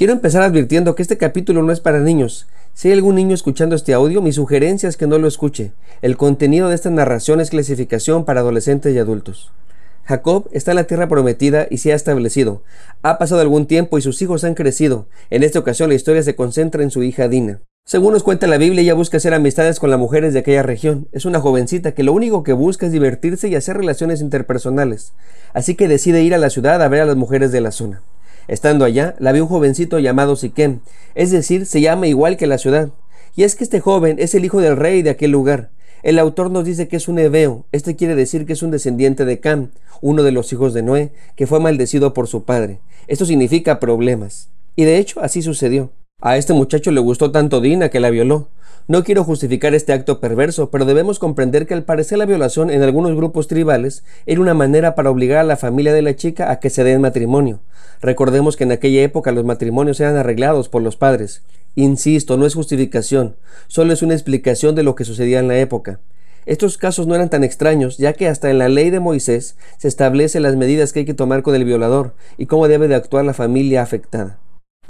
Quiero empezar advirtiendo que este capítulo no es para niños. Si hay algún niño escuchando este audio, mi sugerencia es que no lo escuche. El contenido de esta narración es clasificación para adolescentes y adultos. Jacob está en la tierra prometida y se ha establecido. Ha pasado algún tiempo y sus hijos han crecido. En esta ocasión la historia se concentra en su hija Dina. Según nos cuenta la Biblia, ella busca hacer amistades con las mujeres de aquella región. Es una jovencita que lo único que busca es divertirse y hacer relaciones interpersonales. Así que decide ir a la ciudad a ver a las mujeres de la zona. Estando allá, la vio un jovencito llamado Siquem, es decir, se llama igual que la ciudad. Y es que este joven es el hijo del rey de aquel lugar. El autor nos dice que es un hebeo, este quiere decir que es un descendiente de Cam, uno de los hijos de Noé, que fue maldecido por su padre. Esto significa problemas. Y de hecho así sucedió. A este muchacho le gustó tanto Dina que la violó. No quiero justificar este acto perverso, pero debemos comprender que al parecer la violación en algunos grupos tribales era una manera para obligar a la familia de la chica a que se den matrimonio. Recordemos que en aquella época los matrimonios eran arreglados por los padres. Insisto, no es justificación, solo es una explicación de lo que sucedía en la época. Estos casos no eran tan extraños, ya que hasta en la ley de Moisés se establecen las medidas que hay que tomar con el violador y cómo debe de actuar la familia afectada.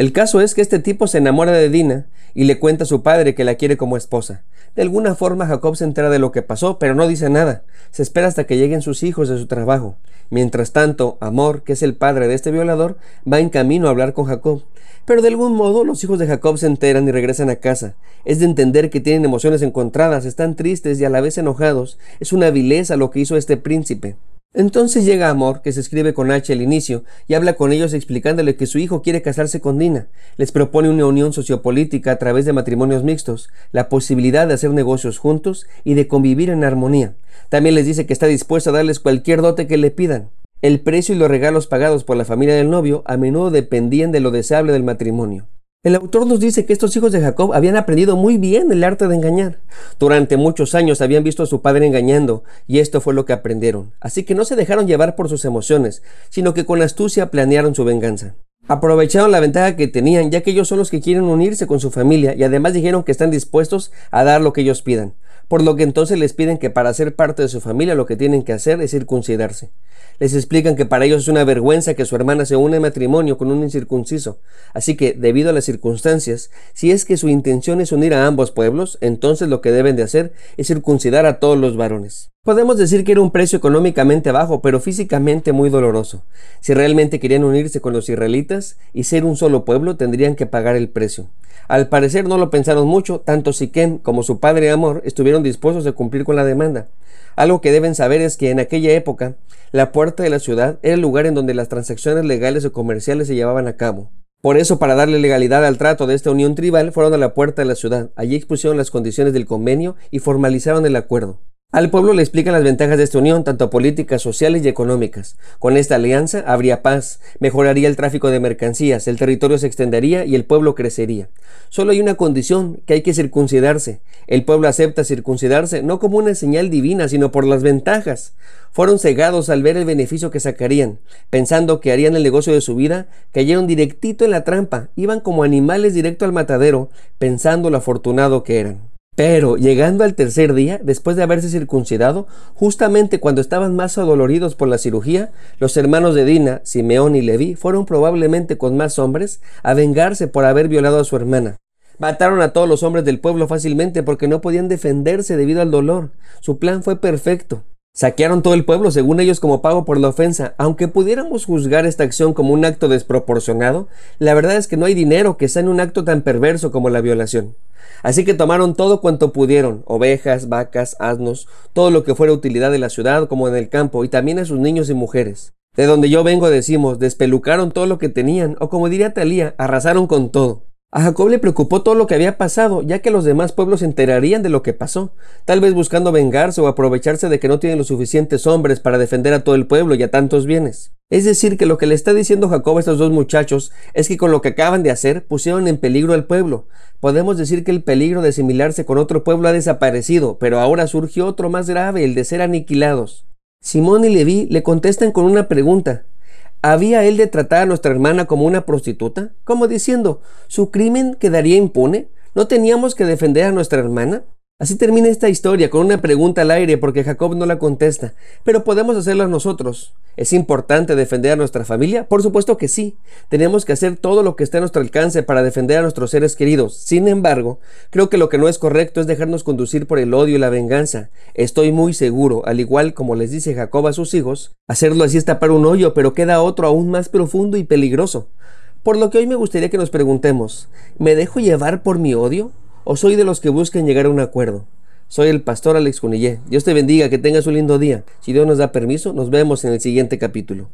El caso es que este tipo se enamora de Dina y le cuenta a su padre que la quiere como esposa. De alguna forma Jacob se entera de lo que pasó, pero no dice nada. Se espera hasta que lleguen sus hijos de su trabajo. Mientras tanto, Amor, que es el padre de este violador, va en camino a hablar con Jacob. Pero de algún modo los hijos de Jacob se enteran y regresan a casa. Es de entender que tienen emociones encontradas, están tristes y a la vez enojados. Es una vileza lo que hizo este príncipe. Entonces llega Amor, que se escribe con H al inicio, y habla con ellos explicándole que su hijo quiere casarse con Dina. Les propone una unión sociopolítica a través de matrimonios mixtos, la posibilidad de hacer negocios juntos y de convivir en armonía. También les dice que está dispuesto a darles cualquier dote que le pidan. El precio y los regalos pagados por la familia del novio a menudo dependían de lo deseable del matrimonio. El autor nos dice que estos hijos de Jacob habían aprendido muy bien el arte de engañar. Durante muchos años habían visto a su padre engañando y esto fue lo que aprendieron. Así que no se dejaron llevar por sus emociones, sino que con astucia planearon su venganza. Aprovecharon la ventaja que tenían, ya que ellos son los que quieren unirse con su familia y además dijeron que están dispuestos a dar lo que ellos pidan. Por lo que entonces les piden que para ser parte de su familia lo que tienen que hacer es circuncidarse. Les explican que para ellos es una vergüenza que su hermana se une en matrimonio con un incircunciso. Así que, debido a las circunstancias, si es que su intención es unir a ambos pueblos, entonces lo que deben de hacer es circuncidar a todos los varones. Podemos decir que era un precio económicamente bajo, pero físicamente muy doloroso. Si realmente querían unirse con los israelitas y ser un solo pueblo, tendrían que pagar el precio. Al parecer no lo pensaron mucho, tanto Siquem como su padre Amor estuvieron dispuestos a cumplir con la demanda. Algo que deben saber es que en aquella época, la puerta de la ciudad era el lugar en donde las transacciones legales o comerciales se llevaban a cabo. Por eso, para darle legalidad al trato de esta unión tribal, fueron a la puerta de la ciudad. Allí expusieron las condiciones del convenio y formalizaron el acuerdo. Al pueblo le explican las ventajas de esta unión, tanto políticas, sociales y económicas. Con esta alianza habría paz, mejoraría el tráfico de mercancías, el territorio se extendería y el pueblo crecería. Solo hay una condición, que hay que circuncidarse. El pueblo acepta circuncidarse no como una señal divina, sino por las ventajas. Fueron cegados al ver el beneficio que sacarían. Pensando que harían el negocio de su vida, cayeron directito en la trampa, iban como animales directo al matadero, pensando lo afortunado que eran. Pero llegando al tercer día, después de haberse circuncidado, justamente cuando estaban más adoloridos por la cirugía, los hermanos de Dina, Simeón y Leví, fueron probablemente con más hombres a vengarse por haber violado a su hermana. Mataron a todos los hombres del pueblo fácilmente porque no podían defenderse debido al dolor. Su plan fue perfecto. Saquearon todo el pueblo, según ellos, como pago por la ofensa. Aunque pudiéramos juzgar esta acción como un acto desproporcionado, la verdad es que no hay dinero que sea en un acto tan perverso como la violación. Así que tomaron todo cuanto pudieron, ovejas, vacas, asnos, todo lo que fuera utilidad de la ciudad como en el campo, y también a sus niños y mujeres. De donde yo vengo decimos, despelucaron todo lo que tenían, o como diría Talía, arrasaron con todo. A Jacob le preocupó todo lo que había pasado, ya que los demás pueblos se enterarían de lo que pasó, tal vez buscando vengarse o aprovecharse de que no tienen los suficientes hombres para defender a todo el pueblo y a tantos bienes. Es decir, que lo que le está diciendo Jacob a estos dos muchachos es que con lo que acaban de hacer pusieron en peligro al pueblo. Podemos decir que el peligro de asimilarse con otro pueblo ha desaparecido, pero ahora surgió otro más grave, el de ser aniquilados. Simón y Leví le contestan con una pregunta. ¿Había él de tratar a nuestra hermana como una prostituta? Como diciendo, ¿su crimen quedaría impune? ¿No teníamos que defender a nuestra hermana? Así termina esta historia con una pregunta al aire porque Jacob no la contesta, pero podemos hacerla nosotros. ¿Es importante defender a nuestra familia? Por supuesto que sí. Tenemos que hacer todo lo que esté a nuestro alcance para defender a nuestros seres queridos. Sin embargo, creo que lo que no es correcto es dejarnos conducir por el odio y la venganza. Estoy muy seguro, al igual como les dice Jacob a sus hijos, hacerlo así es tapar un hoyo, pero queda otro aún más profundo y peligroso. Por lo que hoy me gustaría que nos preguntemos, ¿me dejo llevar por mi odio? O soy de los que buscan llegar a un acuerdo? Soy el pastor Alex Cunillé. Dios te bendiga, que tengas un lindo día. Si Dios nos da permiso, nos vemos en el siguiente capítulo.